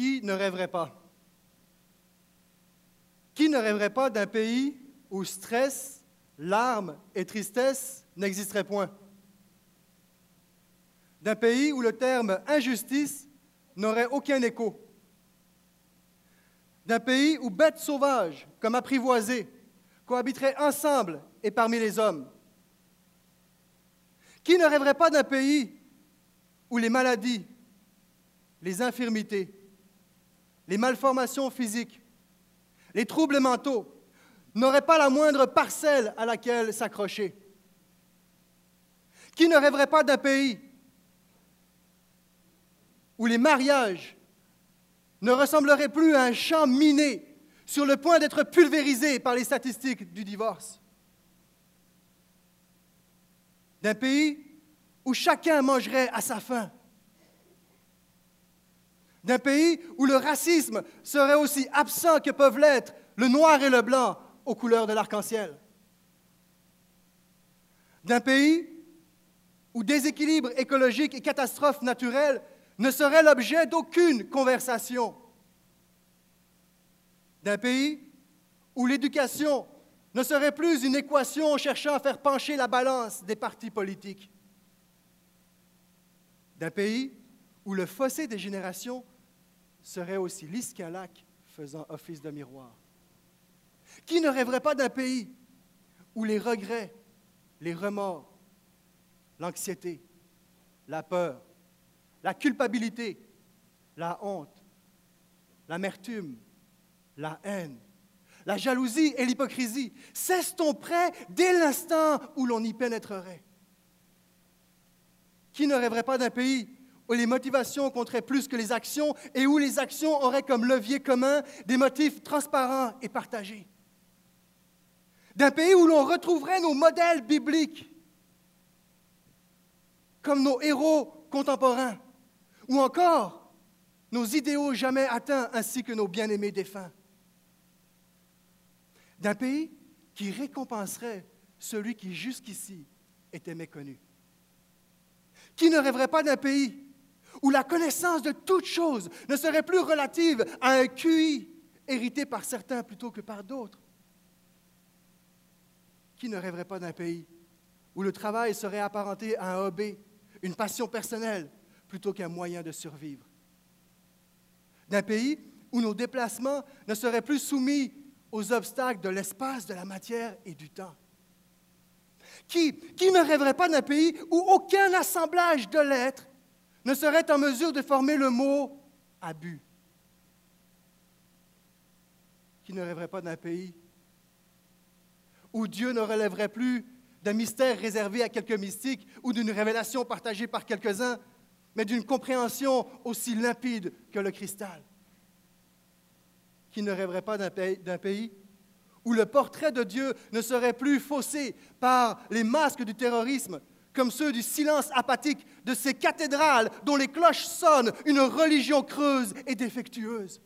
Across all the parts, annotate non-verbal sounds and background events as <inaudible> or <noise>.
Qui ne rêverait pas? Qui ne rêverait pas d'un pays où stress, larmes et tristesse n'existeraient point? D'un pays où le terme injustice n'aurait aucun écho? D'un pays où bêtes sauvages, comme apprivoisées, cohabiteraient ensemble et parmi les hommes? Qui ne rêverait pas d'un pays où les maladies, les infirmités, les malformations physiques, les troubles mentaux n'auraient pas la moindre parcelle à laquelle s'accrocher? Qui ne rêverait pas d'un pays où les mariages ne ressembleraient plus à un champ miné sur le point d'être pulvérisé par les statistiques du divorce? D'un pays où chacun mangerait à sa faim? D'un pays où le racisme serait aussi absent que peuvent l'être le noir et le blanc aux couleurs de l'arc-en-ciel? D'un pays où déséquilibre écologique et catastrophes naturelles ne seraient l'objet d'aucune conversation? D'un pays où l'éducation ne serait plus une équation cherchant à faire pencher la balance des partis politiques? D'un pays où le fossé des générations serait aussi lisse qu'un lac faisant office de miroir? Qui ne rêverait pas d'un pays où les regrets, les remords, l'anxiété, la peur, la culpabilité, la honte, l'amertume, la haine, la jalousie et l'hypocrisie s'estomperaient dès l'instant où l'on y pénétrerait? Qui ne rêverait pas d'un pays où les motivations compteraient plus que les actions et où les actions auraient comme levier commun des motifs transparents et partagés? D'un pays où l'on retrouverait nos modèles bibliques comme nos héros contemporains, ou encore nos idéaux jamais atteints ainsi que nos bien-aimés défunts. D'un pays qui récompenserait celui qui jusqu'ici était méconnu. Qui ne rêverait pas d'un pays où la connaissance de toutes choses ne serait plus relative à un QI hérité par certains plutôt que par d'autres? Qui ne rêverait pas d'un pays où le travail serait apparenté à un hobby, une passion personnelle, plutôt qu'un moyen de survivre? D'un pays où nos déplacements ne seraient plus soumis aux obstacles de l'espace, de la matière et du temps? Qui, qui ne rêverait pas d'un pays où aucun assemblage de lettres ne serait en mesure de former le mot abus? Qui ne rêverait pas d'un pays où Dieu ne relèverait plus d'un mystère réservé à quelques mystiques ou d'une révélation partagée par quelques-uns, mais d'une compréhension aussi limpide que le cristal? Qui ne rêverait pas d'un pays, d'un pays où le portrait de Dieu ne serait plus faussé par les masques du terrorisme, comme ceux du silence apathique de ces cathédrales dont les cloches sonnent une religion creuse et défectueuse?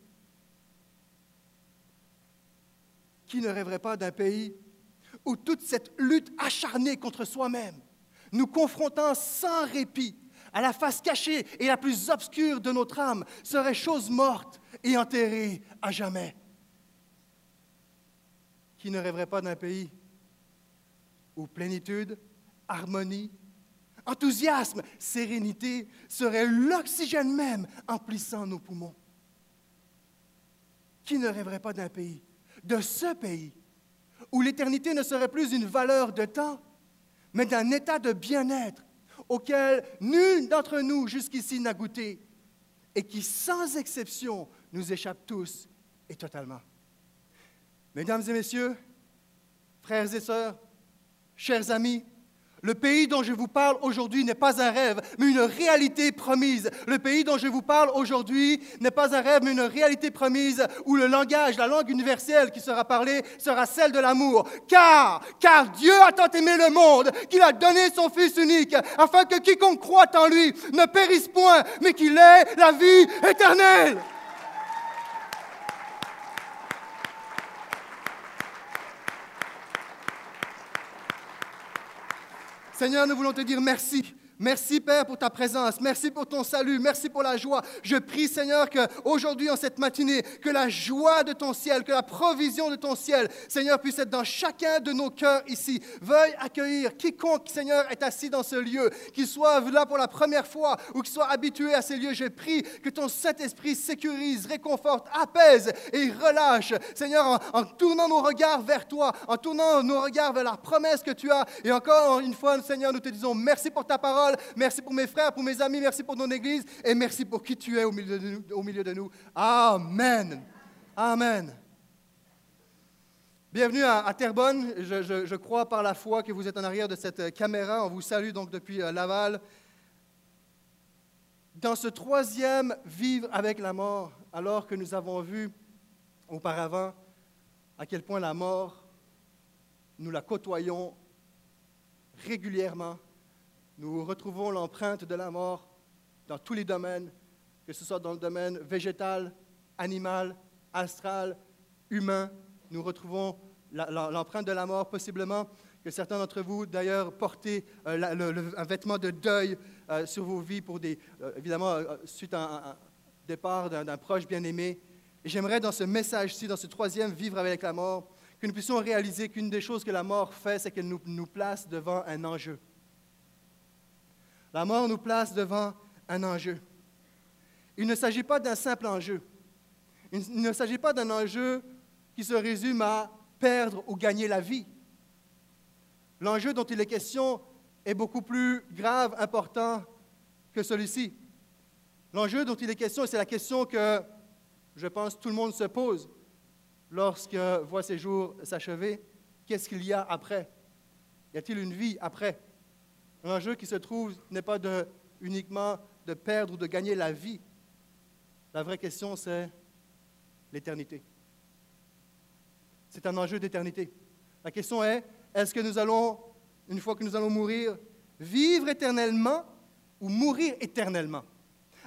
Qui ne rêverait pas d'un pays où toute cette lutte acharnée contre soi-même, nous confrontant sans répit à la face cachée et la plus obscure de notre âme, serait chose morte et enterrée à jamais? Qui ne rêverait pas d'un pays où plénitude, harmonie, enthousiasme, sérénité seraient l'oxygène même emplissant nos poumons? Qui ne rêverait pas d'un pays, de ce pays, où l'éternité ne serait plus une valeur de temps, mais d'un état de bien-être auquel nul d'entre nous jusqu'ici n'a goûté et qui, sans exception, nous échappe tous et totalement. Mesdames et messieurs, frères et sœurs, chers amis, le pays dont je vous parle aujourd'hui n'est pas un rêve, mais une réalité promise. Le pays dont je vous parle aujourd'hui n'est pas un rêve, mais une réalité promise où le langage, la langue universelle qui sera parlée sera celle de l'amour. Car, car Dieu a tant aimé le monde qu'il a donné son Fils unique afin que quiconque croit en lui ne périsse point, mais qu'il ait la vie éternelle. Seigneur, nous voulons te dire merci Merci Père pour ta présence, merci pour ton salut, merci pour la joie. Je prie Seigneur que aujourd'hui en cette matinée, que la joie de ton ciel, que la provision de ton ciel, Seigneur, puisse être dans chacun de nos cœurs ici. Veuille accueillir quiconque, Seigneur, est assis dans ce lieu, qu'il soit là pour la première fois ou qu'il soit habitué à ces lieux. Je prie que ton Saint-Esprit sécurise, réconforte, apaise et relâche. Seigneur, en, en tournant nos regards vers toi, en tournant nos regards vers la promesse que tu as. Et encore une fois, Seigneur, nous te disons merci pour ta parole merci pour mes frères, pour mes amis, merci pour ton Église, et merci pour qui tu es au milieu de nous. Amen. Amen. Bienvenue à, Terrebonne. Je, crois par la foi que vous êtes en arrière de cette caméra. On vous salue donc depuis euh, Laval. Dans ce troisième vivre avec la mort, alors que nous avons vu auparavant à quel point la mort, nous la côtoyons régulièrement, nous retrouvons l'empreinte de la mort dans tous les domaines, que ce soit dans le domaine végétal, animal, astral, humain. Nous retrouvons l'empreinte de la mort, possiblement que certains d'entre vous, d'ailleurs, portez euh, un vêtement de deuil euh, sur vos vies pour euh, évidemment, suite à un, départ d'un proche bien-aimé. J'aimerais, dans ce message-ci, dans ce troisième vivre avec la mort, que nous puissions réaliser qu'une des choses que la mort fait, c'est qu'elle nous place devant un enjeu. La mort nous place devant un enjeu. Il ne s'agit pas d'un simple enjeu. Il ne s'agit pas d'un enjeu qui se résume à perdre ou gagner la vie. L'enjeu dont il est question est beaucoup plus grave, important que celui-ci. L'enjeu dont il est question, c'est la question que je pense tout le monde se pose lorsque voit ces jours s'achever. Qu'est-ce qu'il y a après? Y a-t-il une vie après? L'enjeu qui se trouve n'est pas uniquement de perdre ou de gagner la vie. La vraie question, c'est l'éternité. C'est un enjeu d'éternité. La question est, est-ce que nous allons, une fois que nous allons mourir, vivre éternellement ou mourir éternellement?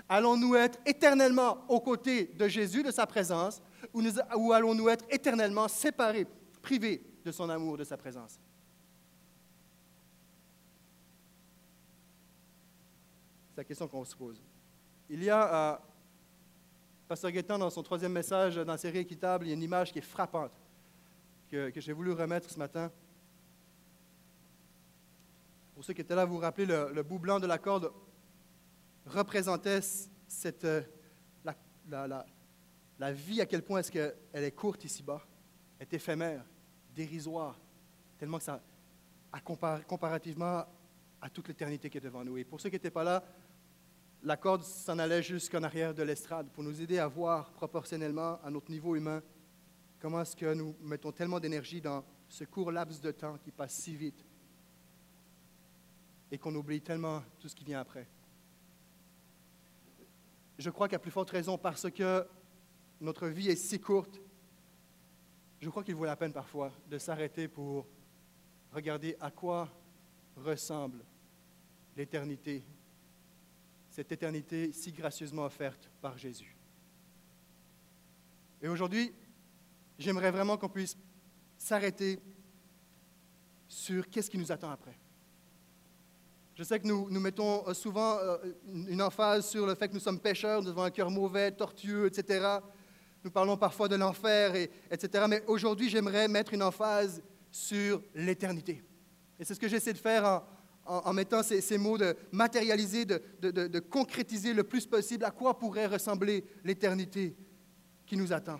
Allons-nous être éternellement aux côtés de Jésus, de sa présence, ou allons-nous être éternellement séparés, privés de son amour, de sa présence? C'est la question qu'on se pose. Il y a, euh, Pasteur Guettin, dans son troisième message dans la série Équitable, il y a une image qui est frappante que, j'ai voulu remettre ce matin. Pour ceux qui étaient là, vous vous rappelez, le, bout blanc de la corde représentait cette, euh, la, vie, à quel point est-ce qu'elle est courte ici-bas, est éphémère, dérisoire, tellement que ça, à comparativement à toute l'éternité qui est devant nous. Et pour ceux qui n'étaient pas là, la corde s'en allait jusqu'en arrière de l'estrade pour nous aider à voir proportionnellement à notre niveau humain comment est-ce que nous mettons tellement d'énergie dans ce court laps de temps qui passe si vite et qu'on oublie tellement tout ce qui vient après. Je crois qu'à plus forte raison, parce que notre vie est si courte, je crois qu'il vaut la peine parfois de s'arrêter pour regarder à quoi ressemble l'éternité cette éternité si gracieusement offerte par Jésus. Et aujourd'hui, j'aimerais vraiment qu'on puisse s'arrêter sur qu'est-ce qui nous attend après. Je sais que nous, mettons euh, souvent euh, une emphase sur le fait que nous sommes pécheurs, nous avons un cœur mauvais, tortueux, etc. Nous parlons parfois de l'enfer, et, etc. Mais aujourd'hui, j'aimerais mettre une emphase sur l'éternité. Et c'est ce que j'essaie de faire en, en, mettant ces, mots de matérialiser, de, concrétiser le plus possible à quoi pourrait ressembler l'éternité qui nous attend.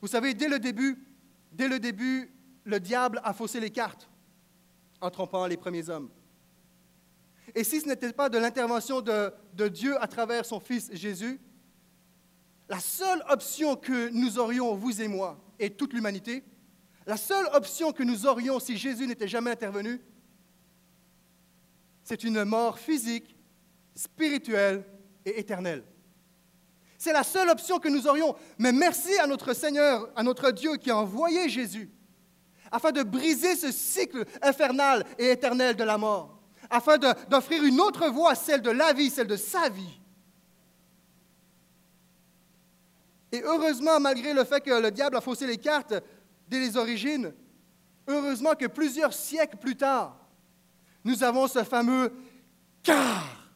Vous savez, dès le début, dès le début, le diable a faussé les cartes en trompant les premiers hommes. Et si ce n'était pas de l'intervention de, de, Dieu à travers son Fils Jésus, la seule option que nous aurions, vous et moi, et toute l'humanité, la seule option que nous aurions si Jésus n'était jamais intervenu, c'est une mort physique, spirituelle et éternelle. C'est la seule option que nous aurions. Mais merci à notre Seigneur, à notre Dieu qui a envoyé Jésus, afin de briser ce cycle infernal et éternel de la mort, afin d'offrir une autre voie, celle de la vie, celle de sa vie. Et heureusement, malgré le fait que le diable a faussé les cartes dès les origines, heureusement que plusieurs siècles plus tard, nous avons ce fameux car,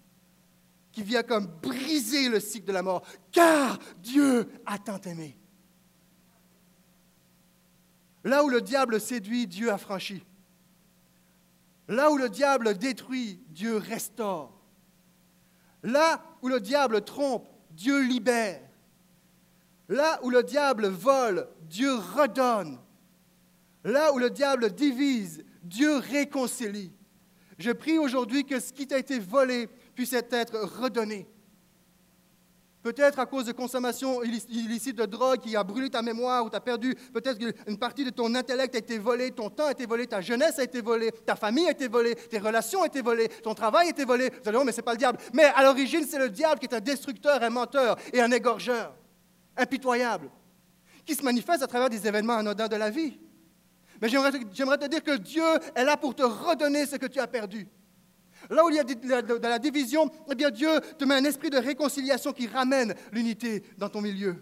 qui vient comme briser le cycle de la mort, car Dieu a tant aimé. Là où le diable séduit, Dieu a franchi. Là où le diable détruit, Dieu restaure. Là où le diable trompe, Dieu libère. Là où le diable vole, Dieu redonne. Là où le diable divise, Dieu réconcilie. Je prie aujourd'hui que ce qui t'a été volé puisse être redonné. Peut-être à cause de consommation illicite de drogue qui a brûlé ta mémoire ou tu as perdu, peut-être qu'une partie de ton intellect a été volée, ton temps a été volé, ta jeunesse a été volée, ta famille a été volée, tes relations ont été volées, ton travail a été volé. Vous allez dire, mais ce n'est pas le diable. Mais à l'origine, c'est le diable qui est un destructeur, un menteur et un égorgeur, impitoyable, qui se manifeste à travers des événements anodins de la vie. Mais j'aimerais te dire que Dieu est là pour te redonner ce que tu as perdu. Là où il y a de la division, eh bien Dieu te met un esprit de réconciliation qui ramène l'unité dans ton milieu.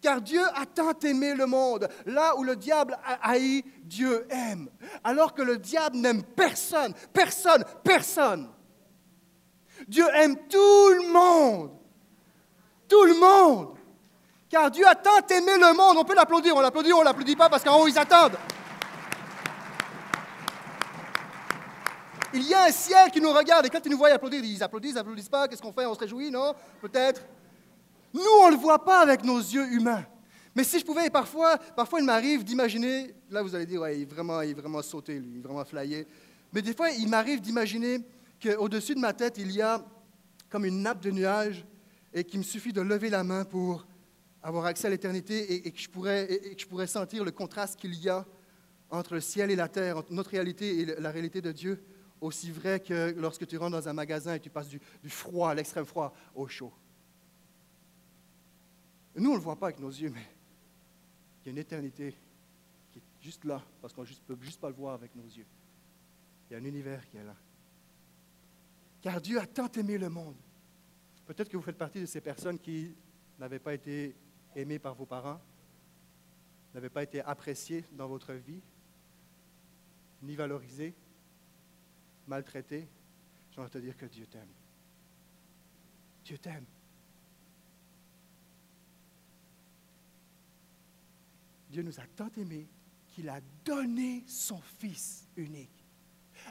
Car Dieu a tant aimé le monde. Là où le diable a haï, Dieu aime. Alors que le diable n'aime personne, personne, personne. Dieu aime tout le monde. Tout le monde. Car Dieu a tant aimé le monde. On peut l'applaudir, on l'applaudit, on ne l'applaudit pas parce qu'en haut, ils attendent. Il y a un ciel qui nous regarde et quand ils nous voient applaudir, ils applaudissent, ils applaudissent pas. Qu'est-ce qu'on fait On se réjouit, non? Peut-être. Nous, on ne le voit pas avec nos yeux humains. Mais si je pouvais, parfois, parfois il m'arrive d'imaginer, là vous allez dire, ouais, il est vraiment, il vraiment sauté, lui, il est vraiment flyé. Mais des fois, il m'arrive d'imaginer qu'au-dessus de ma tête, il y a comme une nappe de nuages et qu'il me suffit de lever la main pour avoir accès à l'éternité et, que je pourrais, sentir le contraste qu'il y a entre le ciel et la terre, entre notre réalité et la réalité de Dieu aussi vrai que lorsque tu rentres dans un magasin et tu passes du, froid, à l'extrême froid, au chaud. Nous, on ne le voit pas avec nos yeux, mais il y a une éternité qui est juste là, parce qu'on ne peut juste pas le voir avec nos yeux. Il y a un univers qui est là. Car Dieu a tant aimé le monde. Peut-être que vous faites partie de ces personnes qui n'avaient pas été aimées par vos parents, n'avaient pas été appréciées dans votre vie, ni valorisées maltraité, j'aimerais te dire que Dieu t'aime. Dieu t'aime. Dieu nous a tant aimés qu'il a donné son Fils unique.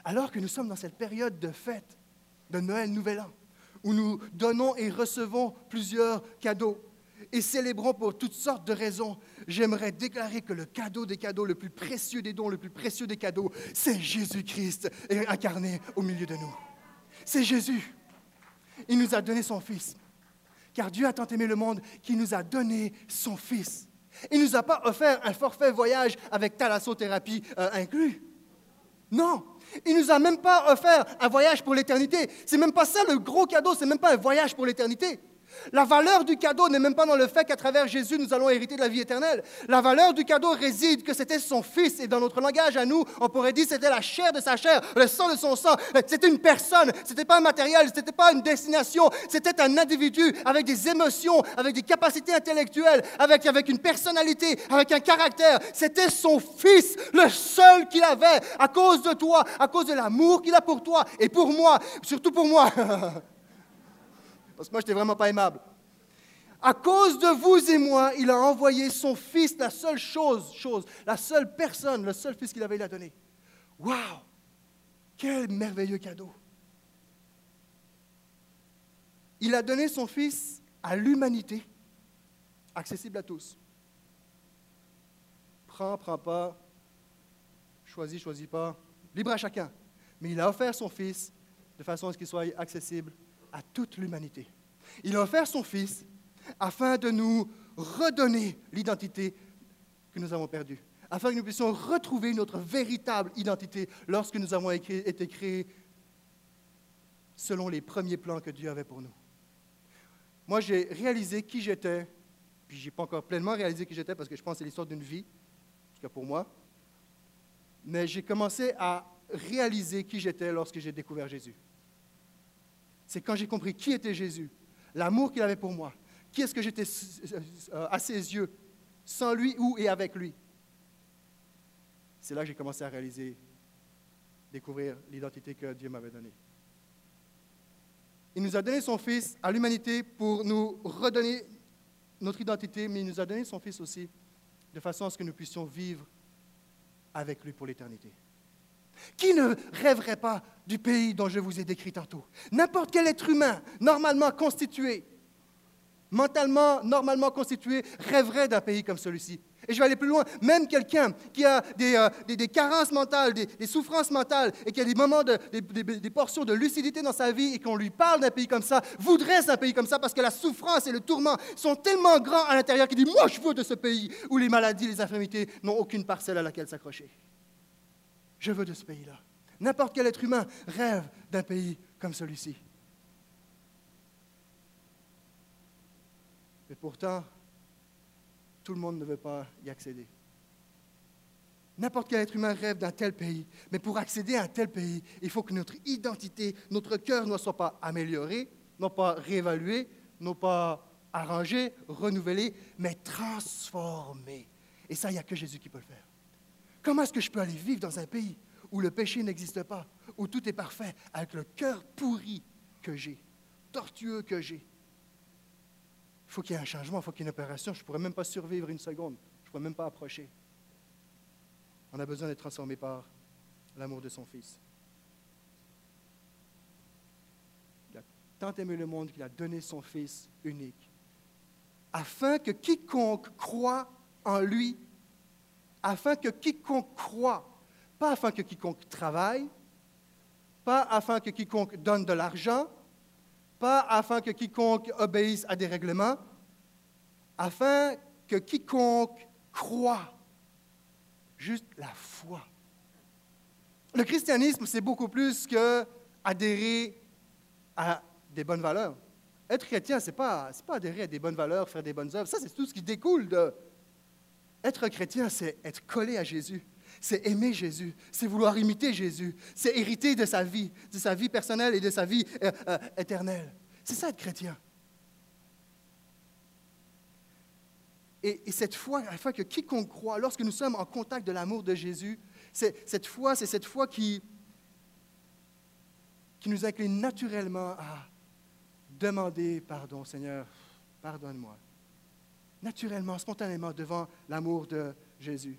Alors que nous sommes dans cette période de fête, de Noël, Nouvel An, où nous donnons et recevons plusieurs cadeaux, et célébrons pour toutes sortes de raisons, j'aimerais déclarer que le cadeau des cadeaux, le plus précieux des dons, le plus précieux des cadeaux, c'est Jésus-Christ incarné au milieu de nous. C'est Jésus. Il nous a donné son Fils. Car Dieu a tant aimé le monde qu'il nous a donné son Fils. Il ne nous a pas offert un forfait voyage avec thalassothérapie euh, inclus. Non, il ne nous a même pas offert un voyage pour l'éternité. C'est même pas ça le gros cadeau, c'est même pas un voyage pour l'éternité. La valeur du cadeau n'est même pas dans le fait qu'à travers Jésus, nous allons hériter de la vie éternelle. La valeur du cadeau réside que c'était son Fils. Et dans notre langage à nous, on pourrait dire c'était la chair de sa chair, le sang de son sang. C'était une personne, ce n'était pas un matériel, ce n'était pas une destination. C'était un individu avec des émotions, avec des capacités intellectuelles, avec, avec une personnalité, avec un caractère. C'était son Fils, le seul qu'il avait, à cause de toi, à cause de l'amour qu'il a pour toi et pour moi, surtout pour moi. <laughs> parce que moi, je n'étais vraiment pas aimable. À cause de vous et moi, il a envoyé son fils, la seule chose, chose, la seule personne, le seul fils qu'il avait, il a donné. Waouh! Quel merveilleux cadeau! Il a donné son fils à l'humanité, accessible à tous. Prends, prends pas, choisis, choisis pas, libre à chacun. Mais il a offert son fils de façon à ce qu'il soit accessible à toute l'humanité. Il a offert son Fils afin de nous redonner l'identité que nous avons perdue, afin que nous puissions retrouver notre véritable identité lorsque nous avons été créés selon les premiers plans que Dieu avait pour nous. Moi, j'ai réalisé qui j'étais, puis je n'ai pas encore pleinement réalisé qui j'étais parce que je pense que c'est l'histoire d'une vie, en tout cas pour moi, mais j'ai commencé à réaliser qui j'étais lorsque j'ai découvert Jésus c'est quand j'ai compris qui était Jésus, l'amour qu'il avait pour moi, qui est-ce que j'étais euh, à ses yeux, sans lui ou et avec lui. C'est là que j'ai commencé à réaliser, découvrir l'identité que Dieu m'avait donnée. Il nous a donné son Fils à l'humanité pour nous redonner notre identité, mais il nous a donné son Fils aussi de façon à ce que nous puissions vivre avec lui pour l'éternité. Qui ne rêverait pas du pays dont je vous ai décrit tantôt? N'importe quel être humain normalement constitué, mentalement normalement constitué, rêverait d'un pays comme celui-ci. Et je vais aller plus loin. Même quelqu'un qui a des, euh, des, carences mentales, des, souffrances mentales, et qui a des moments, de, des, portions de lucidité dans sa vie, et qu'on lui parle d'un pays comme ça, voudrait un pays comme ça parce que la souffrance et le tourment sont tellement grands à l'intérieur qu'il dit Moi, je veux de ce pays où les maladies, les infirmités n'ont aucune parcelle à laquelle s'accrocher. Je veux de ce pays-là. N'importe quel être humain rêve d'un pays comme celui-ci. Et pourtant, tout le monde ne veut pas y accéder. N'importe quel être humain rêve d'un tel pays, mais pour accéder à un tel pays, il faut que notre identité, notre cœur ne soit pas amélioré, non pas réévalué, non pas arrangé, renouvelé, mais transformé. Et ça, il n'y a que Jésus qui peut le faire. Comment est-ce que je peux aller vivre dans un pays où le péché n'existe pas, où tout est parfait, avec le cœur pourri que j'ai, tortueux que j'ai, il faut qu'il y ait un changement, il faut qu'il y ait une opération. Je ne pourrais même pas survivre une seconde. Je ne pourrais même pas approcher. On a besoin d'être transformé par l'amour de son Fils. Il a tant aimé le monde qu'il a donné son Fils unique, afin que quiconque croit en lui, afin que quiconque croit, pas afin que quiconque travaille, pas afin que quiconque donne de l'argent, pas afin que quiconque obéisse à des règlements, afin que quiconque croit, juste la foi. Le christianisme, c'est beaucoup plus que adhérer à des bonnes valeurs. Être chrétien, ce n'est pas, pas adhérer à des bonnes valeurs, faire des bonnes œuvres. Ça, c'est tout ce qui découle de... Être chrétien, c'est être collé à Jésus. C'est aimer Jésus, c'est vouloir imiter Jésus, c'est hériter de sa vie, de sa vie personnelle et de sa vie euh, euh, éternelle. C'est ça être chrétien. Et, cette foi, afin que quiconque croit, lorsque nous sommes en contact de l'amour de Jésus, cette foi, c'est cette foi qui nous incline naturellement à demander pardon, Seigneur, pardonne-moi. Naturellement, spontanément, devant l'amour de Jésus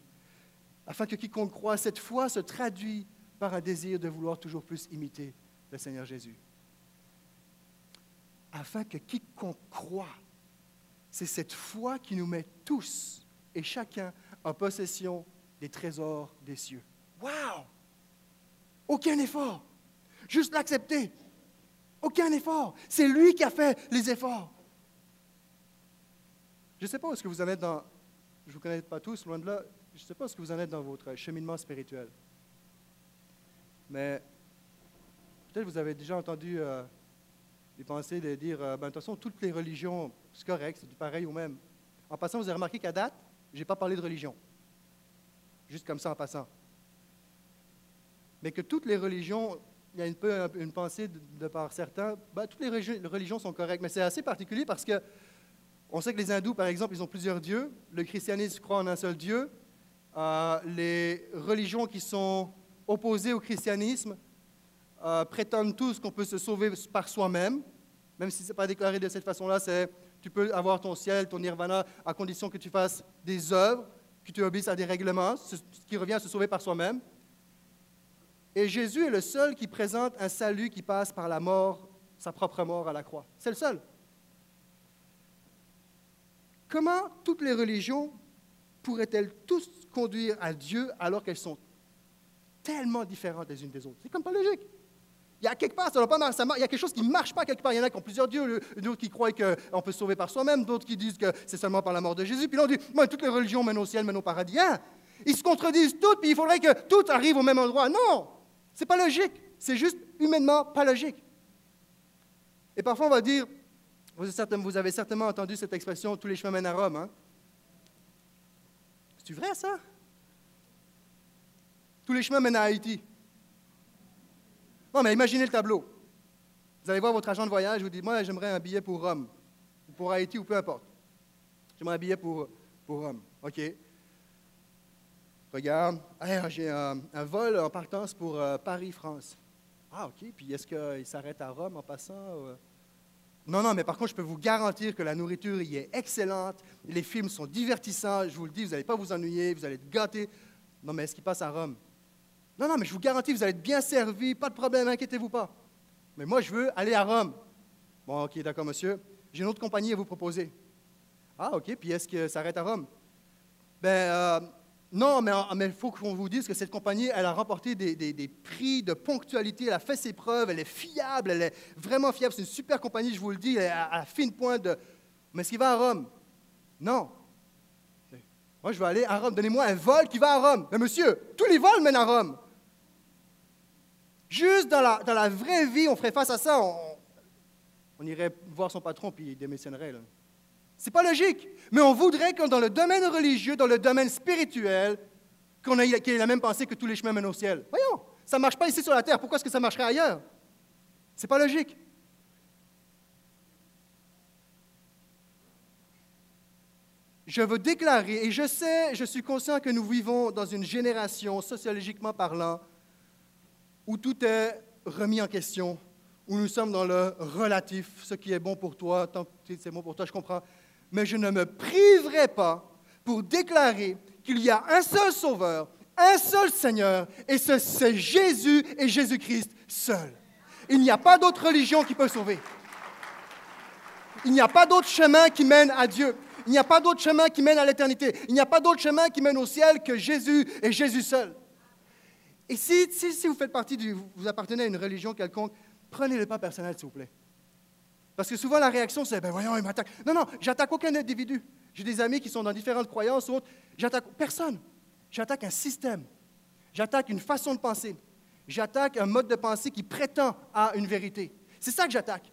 afin que quiconque croit, cette foi se traduit par un désir de vouloir toujours plus imiter le Seigneur Jésus. Afin que quiconque croit, c'est cette foi qui nous met tous et chacun en possession des trésors des cieux. Wow! Aucun effort. Juste l'accepter. Aucun effort. C'est lui qui a fait les efforts. Je ne sais pas où est-ce que vous en êtes dans... Je ne vous connais pas tous, loin de là je ne sais pas ce que vous en êtes dans votre cheminement spirituel, mais peut-être vous avez déjà entendu euh, des pensées de dire, euh, ben, de toute façon, toutes les religions, c'est correct, c'est pareil ou même. En passant, vous avez remarqué qu'à date, je n'ai pas parlé de religion. Juste comme ça en passant. Mais que toutes les religions, il y a une pensée de, par certains, ben, toutes les religions sont correctes. Mais c'est assez particulier parce que on sait que les hindous, par exemple, ils ont plusieurs dieux. Le christianisme croit en un seul Dieu. Euh, les religions qui sont opposées au christianisme euh, prétendent tous qu'on peut se sauver par soi-même, même si ce n'est pas déclaré de cette façon-là, c'est tu peux avoir ton ciel, ton nirvana, à condition que tu fasses des œuvres, que tu obéisses à des règlements, ce qui revient à se sauver par soi-même. Et Jésus est le seul qui présente un salut qui passe par la mort, sa propre mort à la croix. C'est le seul. Comment toutes les religions pourraient-elles tous conduire à Dieu alors qu'elles sont tellement différentes les unes des autres? C'est comme pas logique. Il y a quelque part, ça pas il y a quelque chose qui ne marche pas quelque part. Il y en a qui ont plusieurs dieux, d'autres qui croient qu'on peut se sauver par soi-même, d'autres qui disent que c'est seulement par la mort de Jésus. Puis là, on dit, moi, toutes les religions mènent au ciel, mènent au paradis. Hein? Ils se contredisent toutes, puis il faudrait que tout arrive au même endroit. Non, c'est pas logique. C'est juste humainement pas logique. Et parfois, on va dire, vous avez certainement entendu cette expression, tous les chemins mènent à Rome. Hein? C'est vrai, ça? Tous les chemins mènent à Haïti. Non, mais imaginez le tableau. Vous allez voir votre agent de voyage, vous dites, moi, j'aimerais un billet pour Rome, ou pour Haïti, ou peu importe. J'aimerais un billet pour, pour Rome. OK? Regarde, j'ai un, vol en partance pour euh, Paris-France. Ah, OK. Puis est-ce qu'il s'arrête à Rome en passant? Non, non, mais par contre, je peux vous garantir que la nourriture y est excellente. Les films sont divertissants. Je vous le dis, vous n'allez pas vous ennuyer, vous allez être gâtés. Non, mais est-ce qu'il passe à Rome? Non, non, mais je vous garantis, vous allez être bien servi, pas de problème, inquiétez-vous pas. Mais moi, je veux aller à Rome. Bon, ok, d'accord, monsieur. J'ai une autre compagnie à vous proposer. Ah, ok, puis est-ce que ça arrête à Rome? Ben, euh, non, mais il faut qu'on vous dise que cette compagnie, elle a remporté des, prix de ponctualité, elle a fait ses preuves, elle est fiable, elle est vraiment fiable. C'est une super compagnie, je vous le dis, elle à, fine pointe de. Mais est-ce qu'il va à Rome? Non. Moi, je veux aller à Rome. Donnez-moi un vol qui va à Rome. Mais monsieur, tous les vols mènent à Rome. Juste dans la, dans la vraie vie, on ferait face à ça. On, irait voir son patron puis il démissionnerait. Là. C'est pas logique. Mais on voudrait que dans le domaine religieux, dans le domaine spirituel, qu'on ait, ait la même pensée que tous les chemins mènent au ciel. Voyons, ça ne marche pas ici sur la terre. Pourquoi est-ce que ça marcherait ailleurs? C'est pas logique. Je veux déclarer, et je sais, je suis conscient que nous vivons dans une génération, sociologiquement parlant, où tout est remis en question, où nous sommes dans le relatif, ce qui est bon pour toi, tant que c'est bon pour toi, je comprends mais je ne me priverai pas pour déclarer qu'il y a un seul Sauveur, un seul Seigneur, et c'est Jésus et Jésus-Christ seul. Il n'y a pas d'autre religion qui peut sauver. Il n'y a pas d'autre chemin qui mène à Dieu. Il n'y a pas d'autre chemin qui mène à l'éternité. Il n'y a pas d'autre chemin qui mène au ciel que Jésus et Jésus seul. Et si, si, vous faites partie du, vous appartenez à une religion quelconque, prenez le pas personnel, s'il vous plaît. Parce que souvent, la réaction, c'est ben voyons, il m'attaque. Non, non, j'attaque aucun individu. J'ai des amis qui sont dans différentes croyances ou autres. J'attaque personne. J'attaque un système. J'attaque une façon de penser. J'attaque un mode de pensée qui prétend à une vérité. C'est ça que j'attaque.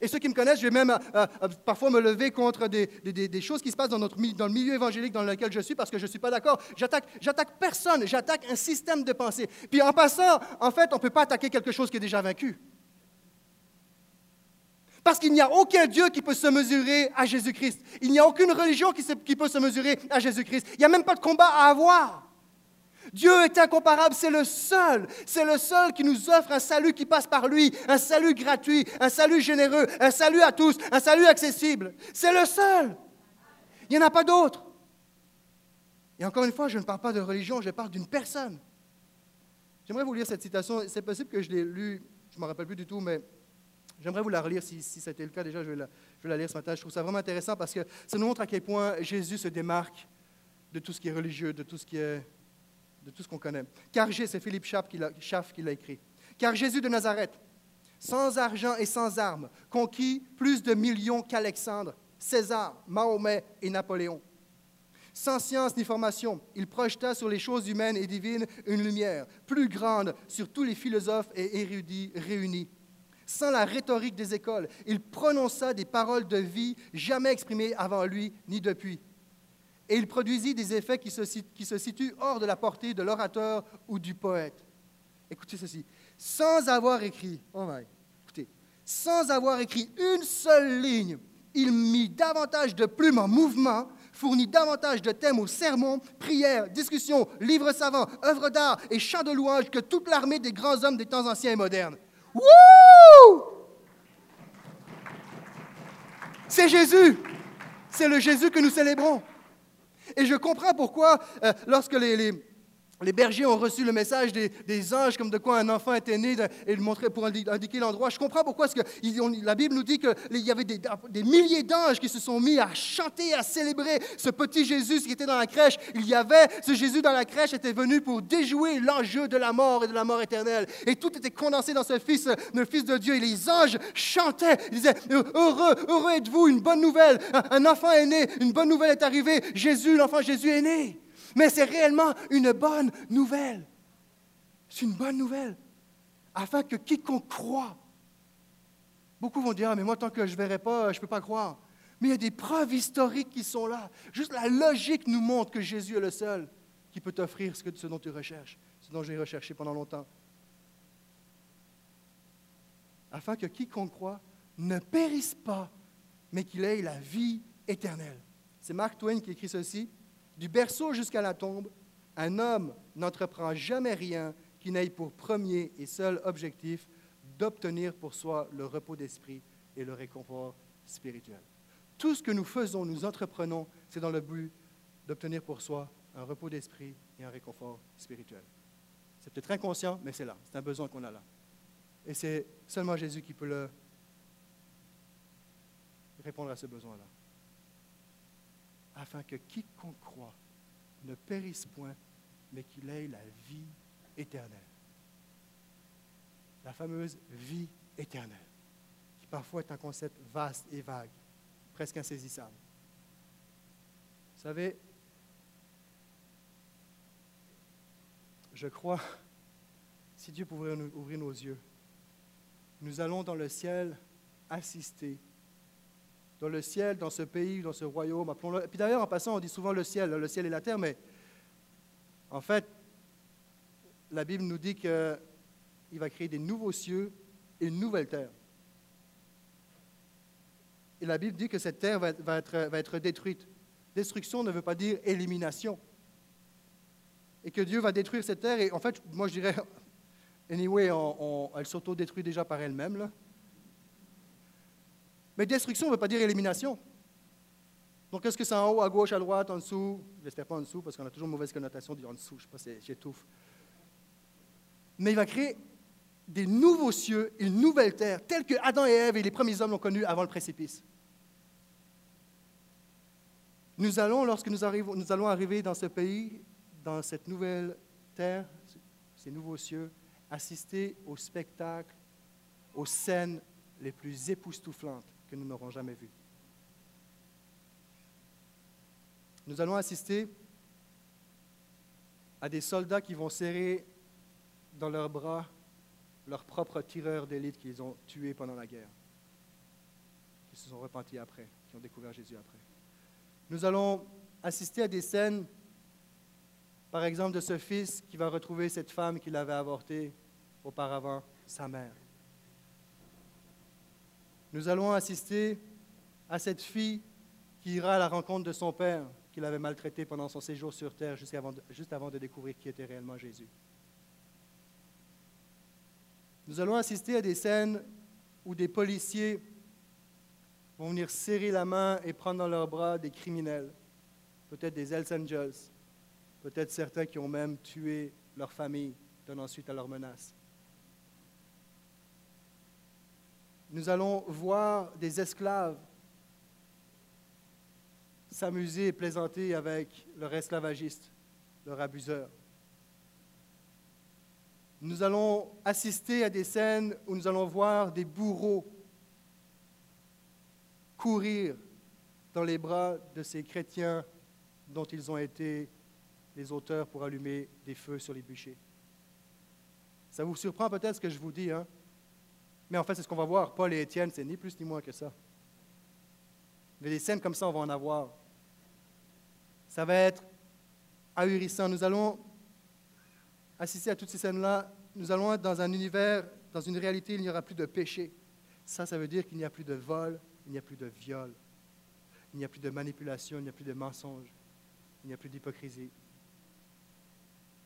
Et ceux qui me connaissent, je vais même euh, euh, parfois me lever contre des, choses qui se passent dans, notre, dans le milieu évangélique dans lequel je suis parce que je ne suis pas d'accord. J'attaque, j'attaque personne, j'attaque un système de pensée. Puis en passant, en fait, on ne peut pas attaquer quelque chose qui est déjà vaincu. Parce qu'il n'y a aucun Dieu qui peut se mesurer à Jésus-Christ. Il n'y a aucune religion qui, peut se mesurer à Jésus-Christ. Il n'y a même pas de combat à avoir. Dieu est incomparable, c'est le seul, c'est le seul qui nous offre un salut qui passe par lui, un salut gratuit, un salut généreux, un salut à tous, un salut accessible. C'est le seul. Il n'y en a pas d'autre. Et encore une fois, je ne parle pas de religion, je parle d'une personne. J'aimerais vous lire cette citation. C'est possible que je l'ai lue, je ne me rappelle plus du tout, mais J'aimerais vous la relire si, c'était le cas. Déjà, je vais, la, lire ce matin. Je trouve ça vraiment intéressant parce que ça nous montre à quel point Jésus se démarque de tout ce qui est religieux, de tout ce qu'on connaît. Car Jésus, c'est Philippe Schaff qui l'a écrit. Car Jésus de Nazareth, sans argent et sans armes, conquit plus de millions qu'Alexandre, César, Mahomet et Napoléon. Sans science ni formation, il projeta sur les choses humaines et divines une lumière plus grande sur tous les philosophes et érudits réunis sans la rhétorique des écoles. Il prononça des paroles de vie jamais exprimées avant lui ni depuis. Et il produisit des effets qui se, situent hors de la portée de l'orateur ou du poète. Écoutez ceci. Sans avoir écrit, oh my, écoutez, sans avoir écrit une seule ligne, il mit davantage de plumes en mouvement, fournit davantage de thèmes aux sermons, prières, discussions, livres savants, œuvres d'art et chants de louange que toute l'armée des grands hommes des temps anciens et modernes. Wouh! C'est Jésus. C'est le Jésus que nous célébrons. Et je comprends pourquoi, euh, lorsque les, les bergers ont reçu le message des, anges comme de quoi un enfant était né et le montrer pour indiquer l'endroit. Je comprends pourquoi que la Bible nous dit qu'il y avait des, milliers d'anges qui se sont mis à chanter, à célébrer ce petit Jésus qui était dans la crèche. Il y avait ce Jésus dans la crèche était venu pour déjouer l'enjeu de la mort et de la mort éternelle. Et tout était condensé dans ce Fils, le Fils de Dieu. Et les anges chantaient, ils disaient heureux, heureux êtes-vous, une bonne nouvelle. Un enfant est né, une bonne nouvelle est arrivée. Jésus, l'enfant Jésus est né. Mais c'est réellement une bonne nouvelle. C'est une bonne nouvelle. Afin que quiconque croit, beaucoup vont dire, ah, mais moi, tant que je ne verrai pas, je ne peux pas croire. Mais il y a des preuves historiques qui sont là. Juste la logique nous montre que Jésus est le seul qui peut t'offrir ce, ce dont tu recherches, ce dont j'ai recherché pendant longtemps. Afin que quiconque croit ne périsse pas, mais qu'il ait la vie éternelle. C'est Mark Twain qui écrit ceci. Du berceau jusqu'à la tombe, un homme n'entreprend jamais rien qui n'ait pour premier et seul objectif d'obtenir pour soi le repos d'esprit et le réconfort spirituel. Tout ce que nous faisons, nous entreprenons, c'est dans le but d'obtenir pour soi un repos d'esprit et un réconfort spirituel. C'est peut-être inconscient, mais c'est là. C'est un besoin qu'on a là. Et c'est seulement Jésus qui peut le répondre à ce besoin-là. Afin que quiconque croit ne périsse point, mais qu'il ait la vie éternelle. La fameuse vie éternelle, qui parfois est un concept vaste et vague, presque insaisissable. Vous savez, je crois, si Dieu pouvait ouvrir nos yeux, nous allons dans le ciel assister. Dans le ciel, dans ce pays, dans ce royaume, appelons-le. Puis d'ailleurs, en passant, on dit souvent le ciel, le ciel et la terre, mais en fait, la Bible nous dit qu'il va créer des nouveaux cieux et une nouvelle terre. Et la Bible dit que cette terre va, être, détruite. Destruction ne veut pas dire élimination. Et que Dieu va détruire cette terre. Et en fait, moi je dirais, anyway, elle s'auto-détruit déjà par elle-même. Mais destruction ne veut pas dire élimination. Donc, est-ce que c'est en haut, à gauche, à droite, en dessous? J'espère pas en dessous, parce qu'on a toujours mauvaise connotation dire en dessous. Je ne sais pas, j'étouffe. Mais il va créer des nouveaux cieux, une nouvelle terre, telle que Adam et Ève et les premiers hommes l'ont connue avant le précipice. Nous allons, lorsque nous, arrivons, nous allons arriver dans ce pays, dans cette nouvelle terre, ces nouveaux cieux, assister au spectacle, aux scènes les plus époustouflantes que nous n'aurons jamais vues. Nous allons assister à des soldats qui vont serrer dans leurs bras leurs propres tireurs d'élite qu'ils ont tués pendant la guerre, qui se sont repentis après, qui ont découvert Jésus après. Nous allons assister à des scènes, par exemple, de ce fils qui va retrouver cette femme qu'il avait avortée auparavant, sa mère. Nous allons assister à cette fille qui ira à la rencontre de son père, qu'il avait maltraité pendant son séjour sur terre, juste avant, de, juste avant de découvrir qui était réellement Jésus. Nous allons assister à des scènes où des policiers vont venir serrer la main et prendre dans leurs bras des criminels, peut-être des Hells Angels, peut-être certains qui ont même tué leur famille, donnant suite à leurs menaces. Nous allons voir des esclaves s'amuser et plaisanter avec leur esclavagiste, leur abuseur. Nous allons assister à des scènes où nous allons voir des bourreaux courir dans les bras de ces chrétiens dont ils ont été les auteurs pour allumer des feux sur les bûchers. Ça vous surprend peut-être ce que je vous dis, hein? Mais en fait, c'est ce qu'on va voir. Paul et Étienne, c'est ni plus ni moins que ça. Mais des scènes comme ça, on va en avoir. Ça va être ahurissant. Nous allons assister à toutes ces scènes-là. Nous allons être dans un univers, dans une réalité, il n'y aura plus de péché. Ça, ça veut dire qu'il n'y a plus de vol, il n'y a plus de viol, il n'y a plus de manipulation, il n'y a plus de mensonge, il n'y a plus d'hypocrisie.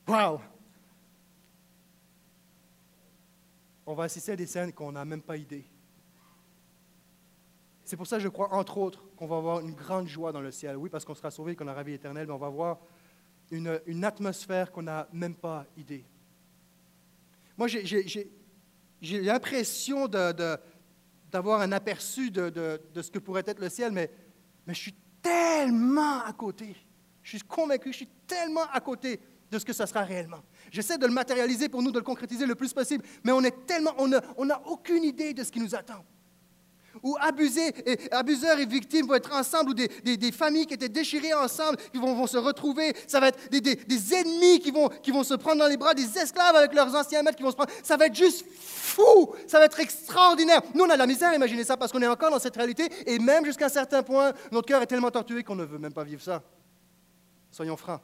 Wow! On va assister à des scènes qu'on n'a même pas idée. C'est pour ça je crois, entre autres, qu'on va avoir une grande joie dans le ciel. Oui, parce qu'on sera sauvé, qu'on aura vie éternelle, mais on va avoir une, une atmosphère qu'on n'a même pas idée. Moi, j'ai l'impression d'avoir un aperçu de, ce que pourrait être le ciel, mais je suis tellement à côté. Je suis convaincu, je suis tellement à côté de ce que ça sera réellement. J'essaie de le matérialiser pour nous, de le concrétiser le plus possible, mais on est tellement, on n'a aucune idée de ce qui nous attend où abusés et, abuseurs et victimes vont être ensemble, ou des, familles qui étaient déchirées ensemble, qui vont, se retrouver. Ça va être des, ennemis qui vont, se prendre dans les bras, des esclaves avec leurs anciens maîtres qui vont se prendre. Ça va être juste fou, ça va être extraordinaire. Nous, on a de la misère à imaginer ça parce qu'on est encore dans cette réalité, et même jusqu'à un certain point, notre cœur est tellement torturé qu'on ne veut même pas vivre ça. Soyons francs.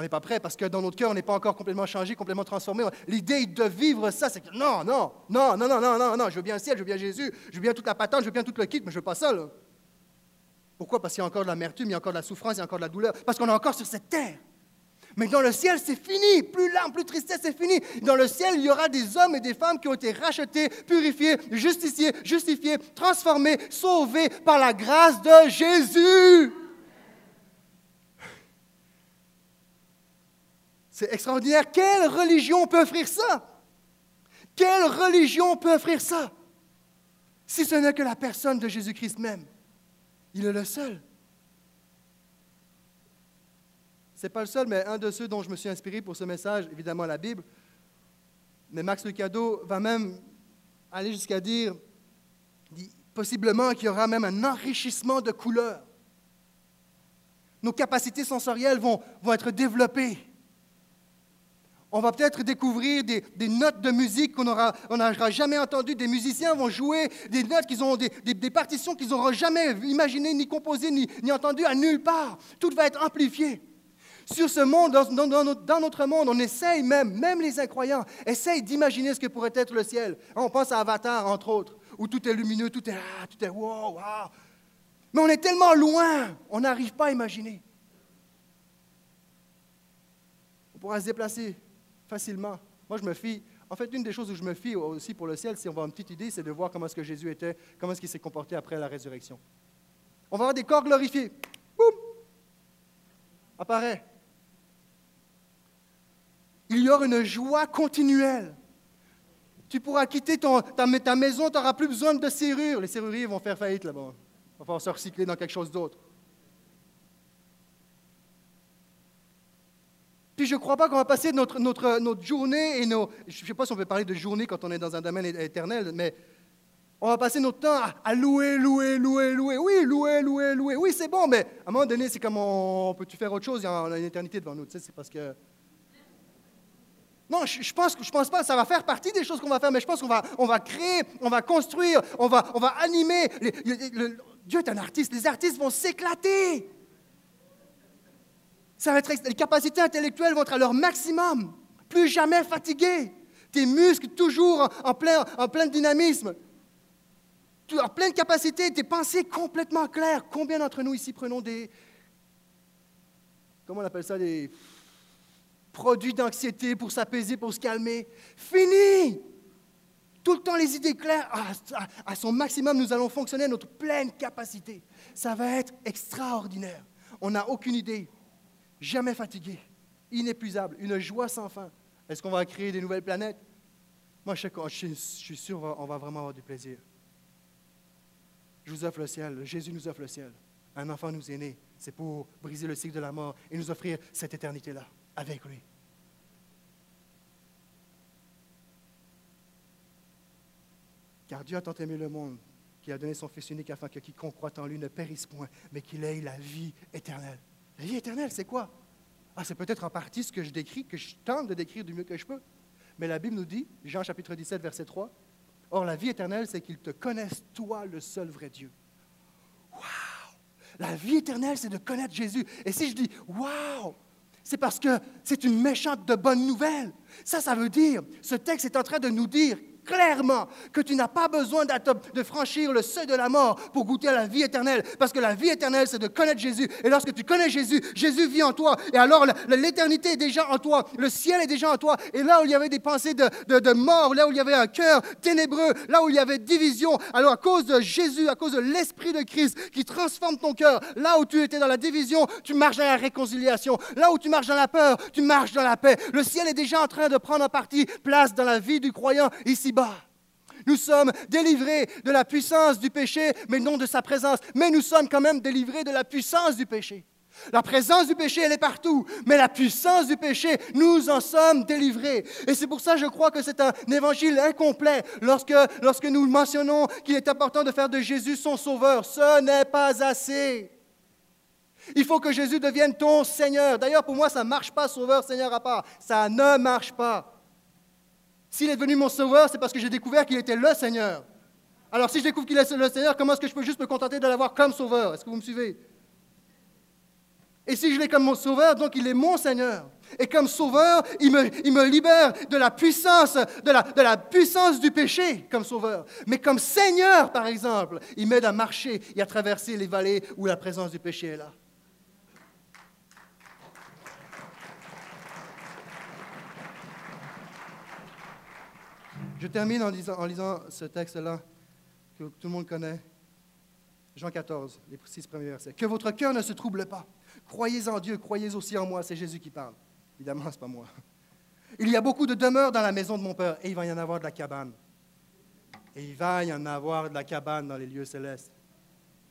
On n'est pas prêt parce que dans notre cœur, on n'est pas encore complètement changé, complètement transformé. L'idée de vivre ça, c'est que non, non, non, non, non, non, non, non, je veux bien le ciel, je veux bien Jésus, je veux bien toute la patente, je veux bien tout le kit, mais je veux pas ça. Pourquoi? Parce qu'il y a encore de l'amertume, il y a encore de la souffrance, il y a encore de la douleur. Parce qu'on est encore sur cette terre. Mais dans le ciel, c'est fini. Plus larmes, plus tristesse, c'est fini. Dans le ciel, il y aura des hommes et des femmes qui ont été rachetés, purifiés, justifiés, justifiés, transformés, sauvés par la grâce de Jésus. C'est extraordinaire. Quelle religion peut offrir ça? Quelle religion peut offrir ça? Si ce n'est que la personne de Jésus-Christ même. Il est le seul. Ce n'est pas le seul, mais un de ceux dont je me suis inspiré pour ce message, évidemment la Bible. Mais Max Lucado va même aller jusqu'à dire, possiblement qu'il y aura même un enrichissement de couleurs. Nos capacités sensorielles vont, vont être développées. On va peut-être découvrir des, notes de musique qu'on n'aura jamais entendues. Des musiciens vont jouer des notes qu'ils ont, des, partitions qu'ils n'auront jamais imaginées, ni composées, ni, entendues à nulle part. Tout va être amplifié sur ce monde, dans, notre monde, on essaye même, même les incroyants, essayent d'imaginer ce que pourrait être le ciel. On pense à Avatar, entre autres, où tout est lumineux, tout est ah, tout est wow, wow. Mais on est tellement loin, on n'arrive pas à imaginer. On pourra se déplacer facilement. Moi, je me fie. En fait, une des choses où je me fie aussi pour le ciel, si on va une petite idée, c'est de voir comment est-ce que Jésus était, comment est-ce qu'il s'est comporté après la résurrection. On va avoir des corps glorifiés. Boum! Apparaît il y aura une joie continuelle. Tu pourras quitter ton, ta, maison, tu n'auras plus besoin de serrures. Les serruriers vont faire faillite là-bas. Il va falloir se recycler dans quelque chose d'autre. Puis je ne crois pas qu'on va passer notre, notre, notre journée et nos... Je ne sais pas si on peut parler de journée quand on est dans un domaine éternel, mais on va passer notre temps à, louer, louer, louer, louer. Oui, louer, louer, louer. Oui, c'est bon, mais à un moment donné, c'est comme on, peut-tu faire autre chose? Y a une éternité devant nous. Tu sais, c'est parce que non, je ne pense, je pense pas, ça va faire partie des choses qu'on va faire, mais je pense qu'on va, on va créer, on va construire, on va, on va animer. Dieu est un artiste, les artistes vont s'éclater. Les capacités intellectuelles vont être à leur maximum, plus jamais fatigués. Tes muscles toujours en, plein, en plein dynamisme, en pleine capacité, tes pensées complètement claires. Combien d'entre nous ici prenons des... Comment on appelle ça des produit d'anxiété pour s'apaiser, pour se calmer? Fini! Tout le temps les idées claires, à, son maximum, nous allons fonctionner à notre pleine capacité. Ça va être extraordinaire. On n'a aucune idée, jamais fatigué, inépuisable, une joie sans fin. Est-ce qu'on va créer des nouvelles planètes? Moi, je, je suis sûr qu'on va vraiment avoir du plaisir. Je vous offre le ciel, Jésus nous offre le ciel. Un enfant nous est né, c'est pour briser le cycle de la mort et nous offrir cette éternité-là avec lui. Car Dieu a tant aimé le monde qu'il a donné son Fils unique afin que quiconque croit en lui ne périsse point, mais qu'il ait la vie éternelle. La vie éternelle, c'est quoi? Ah, c'est peut-être en partie ce que je décris, que je tente de décrire du mieux que je peux. Mais la Bible nous dit, Jean chapitre 17, verset 3, Or, la vie éternelle, c'est qu'ils te connaissent, toi, le seul vrai Dieu. Wow! La vie éternelle, c'est de connaître Jésus. Et si je dis, wow! c'est parce que c'est une méchante de bonne nouvelle. Ça, ça veut dire, ce texte est en train de nous dire clairement que tu n'as pas besoin de franchir le seuil de la mort pour goûter à la vie éternelle, parce que la vie éternelle, c'est de connaître Jésus. Et lorsque tu connais Jésus, Jésus vit en toi. Et alors, l'éternité est déjà en toi, le ciel est déjà en toi. Et là où il y avait des pensées de, de mort, là où il y avait un cœur ténébreux, là où il y avait division, alors à cause de Jésus, à cause de l'Esprit de Christ qui transforme ton cœur, là où tu étais dans la division, tu marches dans la réconciliation. Là où tu marches dans la peur, tu marches dans la paix. Le ciel est déjà en train de prendre en partie place dans la vie du croyant ici nous sommes délivrés de la puissance du péché, mais non de sa présence. Mais nous sommes quand même délivrés de la puissance du péché. La présence du péché, elle est partout, mais la puissance du péché, nous en sommes délivrés. Et c'est pour ça, je crois que c'est un évangile incomplet lorsque, lorsque nous mentionnons qu'il est important de faire de Jésus son sauveur. Ce n'est pas assez. Il faut que Jésus devienne ton Seigneur. D'ailleurs, pour moi, ça ne marche pas, sauveur, Seigneur à part. Ça ne marche pas. S'il est devenu mon sauveur, c'est parce que j'ai découvert qu'il était le Seigneur. Alors si je découvre qu'il est le Seigneur, comment est-ce que je peux juste me contenter de l'avoir comme sauveur? Est-ce que vous me suivez? Et si je l'ai comme mon sauveur, donc il est mon Seigneur. Et comme sauveur, il me, libère de la puissance, de la, puissance du péché comme sauveur. Mais comme Seigneur, par exemple, il m'aide à marcher et à traverser les vallées où la présence du péché est là. Je termine en, lisant ce texte-là que tout le monde connaît. Jean 14, les six premiers versets. Que votre cœur ne se trouble pas. Croyez en Dieu, croyez aussi en moi. C'est Jésus qui parle. Évidemment, ce n'est pas moi. Il y a beaucoup de demeures dans la maison de mon Père et il va y en avoir de la cabane. Et il va y en avoir de la cabane dans les lieux célestes.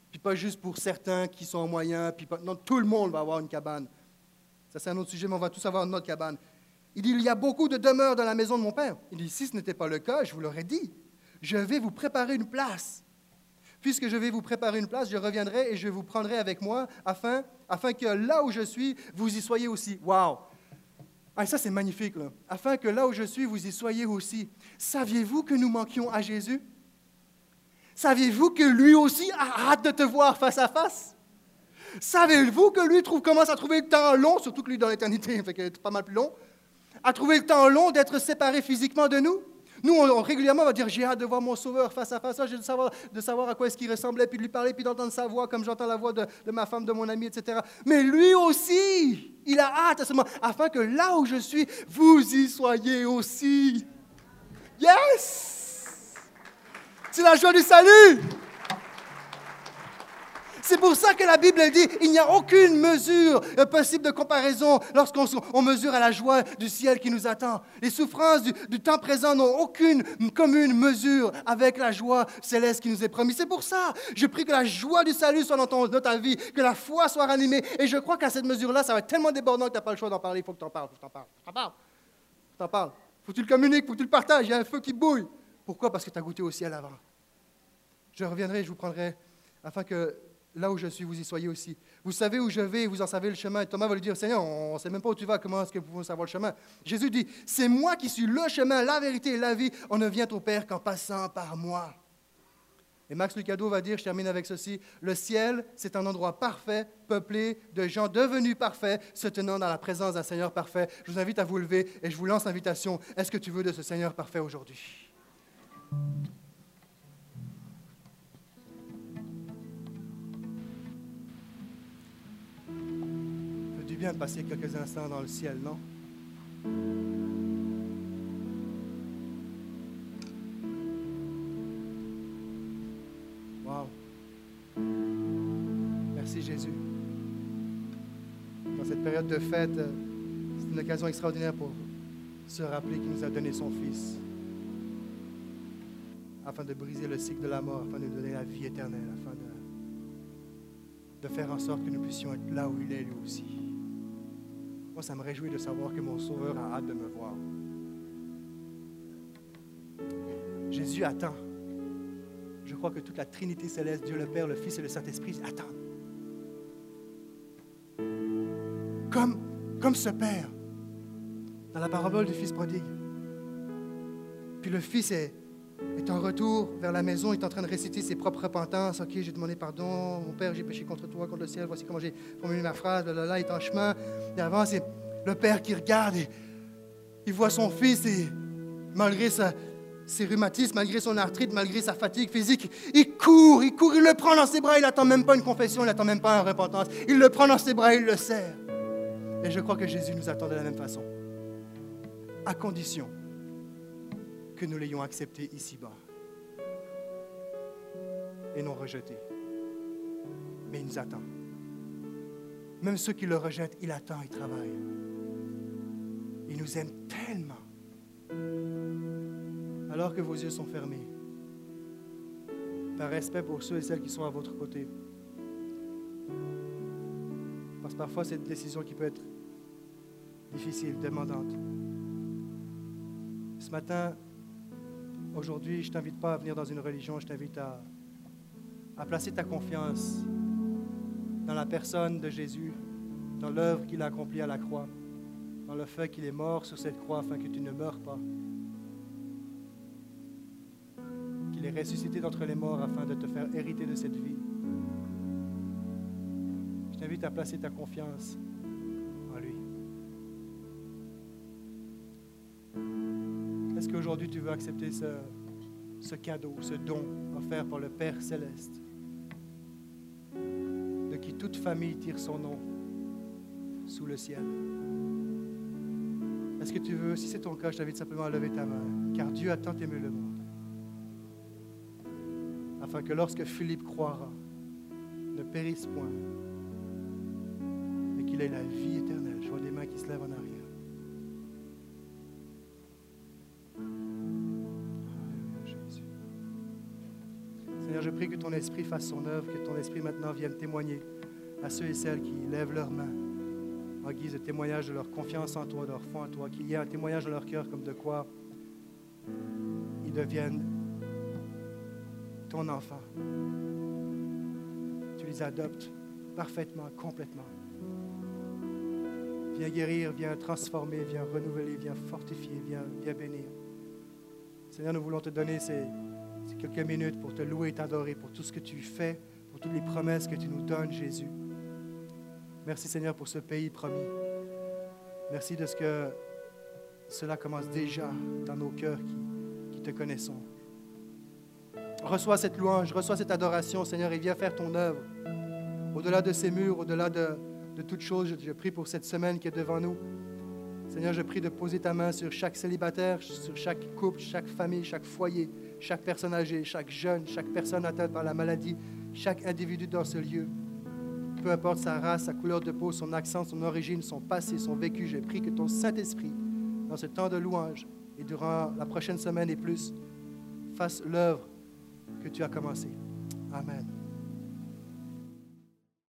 Puis pas juste pour certains qui sont moyens, puis non, tout le monde va avoir une cabane. Ça, c'est un autre sujet, mais on va tous avoir notre cabane. Il dit, il y a beaucoup de demeures dans la maison de mon Père. Il dit, si ce n'était pas le cas, je vous l'aurais dit. Je vais vous préparer une place. Puisque je vais vous préparer une place, je reviendrai et je vous prendrai avec moi afin, afin que là où je suis, vous y soyez aussi. Wow! Ah, ça, c'est magnifique. Afin que là où je suis, vous y soyez aussi. Saviez-vous que nous manquions à Jésus? Saviez-vous que lui aussi a hâte de te voir face à face? Savez-vous que lui trouve, commence à trouver le temps long, surtout que lui dans l'éternité, <laughs> fait que c'est pas mal plus long, à trouver le temps long d'être séparé physiquement de nous? Nous, on, régulièrement, on va dire J'ai hâte de voir mon sauveur face à face. Ah, J'ai de savoir, de savoir à quoi est-ce qu'il ressemblait, puis de lui parler, puis d'entendre sa voix, comme j'entends la voix de, de ma femme, de mon ami, etc. Mais lui aussi, il a hâte à ce moment, afin que là où je suis, vous y soyez aussi. Yes! C'est la joie du salut! C'est pour ça que la Bible elle dit il n'y a aucune mesure euh, possible de comparaison lorsqu'on mesure à la joie du ciel qui nous attend. Les souffrances du, temps présent n'ont aucune commune mesure avec la joie céleste qui nous est promise. C'est pour ça, je prie que la joie du salut soit dans, ton- ta vie, que la foi soit ranimée. Et je crois qu'à cette mesure-là, ça va être tellement débordant que tu n'as pas le choix d'en parler. Il faut que tu en parles. Faut que tu en parles. T'en parles. T'en parles. Faut que tu le communiques, faut que tu le partages. Il y a un feu qui bouille. Pourquoi? Parce que tu as goûté au ciel avant. Je reviendrai, je vous prendrai, afin que là où je suis, vous y soyez aussi. Vous savez où je vais, vous en savez le chemin. Et Thomas va lui dire, Seigneur, on ne sait même pas où tu vas, comment est-ce que vous pouvez savoir le chemin? Jésus dit, c'est moi qui suis le chemin, la vérité et la vie. On ne vient au Père qu'en passant par moi. Et Max Lucado va dire, je termine avec ceci, le ciel, c'est un endroit parfait, peuplé de gens devenus parfaits, se tenant dans la présence d'un Seigneur parfait. Je vous invite à vous lever et je vous lance l'invitation. Est-ce que tu veux de ce Seigneur parfait aujourd'hui? Bien de passer quelques instants dans le ciel, non? Wow. Merci Jésus. Dans cette période de fête, euh, c'est une occasion extraordinaire pour se rappeler qu'il nous a donné son Fils afin de briser le cycle de la mort, afin de nous donner la vie éternelle, afin de, de faire en sorte que nous puissions être là où il est lui aussi. Ça me réjouit de savoir que mon Sauveur a hâte de me voir. Jésus attend. Je crois que toute la Trinité céleste, Dieu le Père, le Fils et le Saint-Esprit attendent. Comme, comme ce Père, dans la parabole du Fils prodigue. Puis le Fils est, est en retour vers la maison, est en train de réciter ses propres repentances. Ok, j'ai demandé pardon, mon Père, j'ai péché contre toi, contre le ciel, voici comment j'ai formulé ma phrase, là, là, il est en chemin. Il avance, et le Père qui regarde, et il voit son Fils, et malgré sa, ses rhumatismes, malgré son arthrite, malgré sa fatigue physique, il court, il court, il le prend dans ses bras, il n'attend même pas une confession, il n'attend même pas une repentance. Il le prend dans ses bras, il le serre. Et je crois que Jésus nous attend de la même façon, à condition que nous l'ayons accepté ici-bas et non rejeté. Mais il nous attend. Même ceux qui le rejettent, il attend, il travaille. Il nous aime tellement. Alors que vos yeux sont fermés, par respect pour ceux et celles qui sont à votre côté. Parce que parfois, c'est une décision qui peut être difficile, demandante. Ce matin, aujourd'hui, je ne t'invite pas à venir dans une religion, je t'invite à, placer ta confiance dans la personne de Jésus, dans l'œuvre qu'il a accomplie à la croix, dans le fait qu'il est mort sur cette croix afin que tu ne meurs pas, qu'il est ressuscité d'entre les morts afin de te faire hériter de cette vie. Je t'invite à placer ta confiance Est-ce qu'aujourd'hui tu veux accepter ce, ce cadeau, ce don offert par le Père céleste, de qui toute famille tire son nom sous le ciel? Est-ce que tu veux, si c'est ton cas, je t'invite simplement à lever ta main, car Dieu a tant aimé le monde, afin que lorsque Philippe croira, ne périsse point, mais qu'il ait la vie éternelle. Je vois des mains qui se lèvent en arrière. Ton esprit fasse son œuvre, que ton esprit maintenant vienne témoigner à ceux et celles qui lèvent leurs mains en guise de témoignage de leur confiance en toi, de leur foi en toi, qu'il y ait un témoignage dans leur cœur comme de quoi ils deviennent ton enfant. Tu les adoptes parfaitement, complètement. Viens guérir, viens transformer, viens renouveler, viens fortifier, viens, viens bénir. Seigneur, nous voulons te donner ces, quelques minutes pour te louer et t'adorer pour tout ce que tu fais, pour toutes les promesses que tu nous donnes, Jésus. Merci Seigneur pour ce pays promis. Merci de ce que cela commence déjà dans nos cœurs qui, te connaissons. Reçois cette louange, reçois cette adoration, Seigneur, et viens faire ton œuvre. Au-delà de ces murs, au-delà de, de toute chose, je, je prie pour cette semaine qui est devant nous. Seigneur, je prie de poser ta main sur chaque célibataire, sur chaque couple, chaque famille, chaque foyer, chaque personne âgée, chaque jeune, chaque personne atteinte par la maladie, chaque individu dans ce lieu peu importe sa race, sa couleur de peau, son accent, son origine, son passé, son vécu, je prie que ton Saint-Esprit, dans ce temps de louange et durant la prochaine semaine et plus, fasse l'œuvre que tu as commencée. Amen.